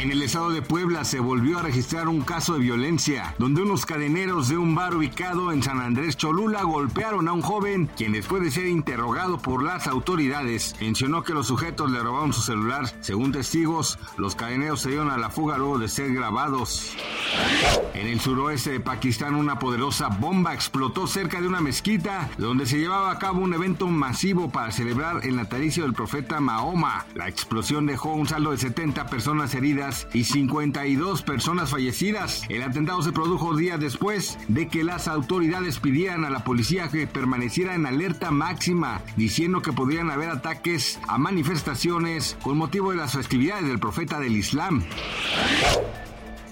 En el estado de Puebla se volvió a registrar un caso de violencia, donde unos cadeneros de un bar ubicado en San Andrés Cholula golpearon a un joven, quien después de ser interrogado por las autoridades, mencionó que los sujetos le robaron su celular. Según testigos, los cadeneros se dieron a la fuga luego de ser grabados. En el suroeste de Pakistán, una poderosa bomba explotó cerca de una mezquita, donde se llevaba a cabo un evento masivo para celebrar el natalicio del profeta Mahoma. La explosión dejó un saldo de 70 personas heridas y 52 personas fallecidas. El atentado se produjo días después de que las autoridades pidieran a la policía que permaneciera en alerta máxima, diciendo que podrían haber ataques a manifestaciones con motivo de las festividades del profeta del Islam.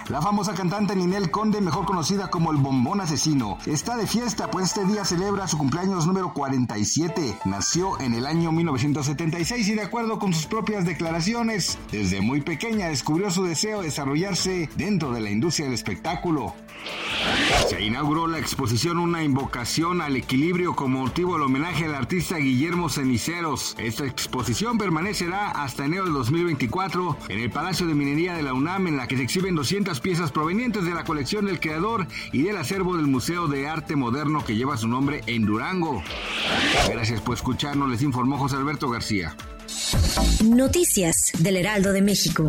La famosa cantante Ninel Conde, mejor conocida como el Bombón Asesino, está de fiesta, pues este día celebra su cumpleaños número 47. Nació en el año 1976 y de acuerdo con sus propias declaraciones, desde muy pequeña descubrió su deseo de desarrollarse dentro de la industria del espectáculo. Se inauguró la exposición Una invocación al equilibrio como motivo del homenaje al artista Guillermo Ceniceros. Esta exposición permanecerá hasta enero de 2024 en el Palacio de Minería de la UNAM en la que se exhiben 200 piezas provenientes de la colección del creador y del acervo del Museo de Arte Moderno que lleva su nombre en Durango. Gracias por escucharnos, les informó José Alberto García. Noticias del Heraldo de México.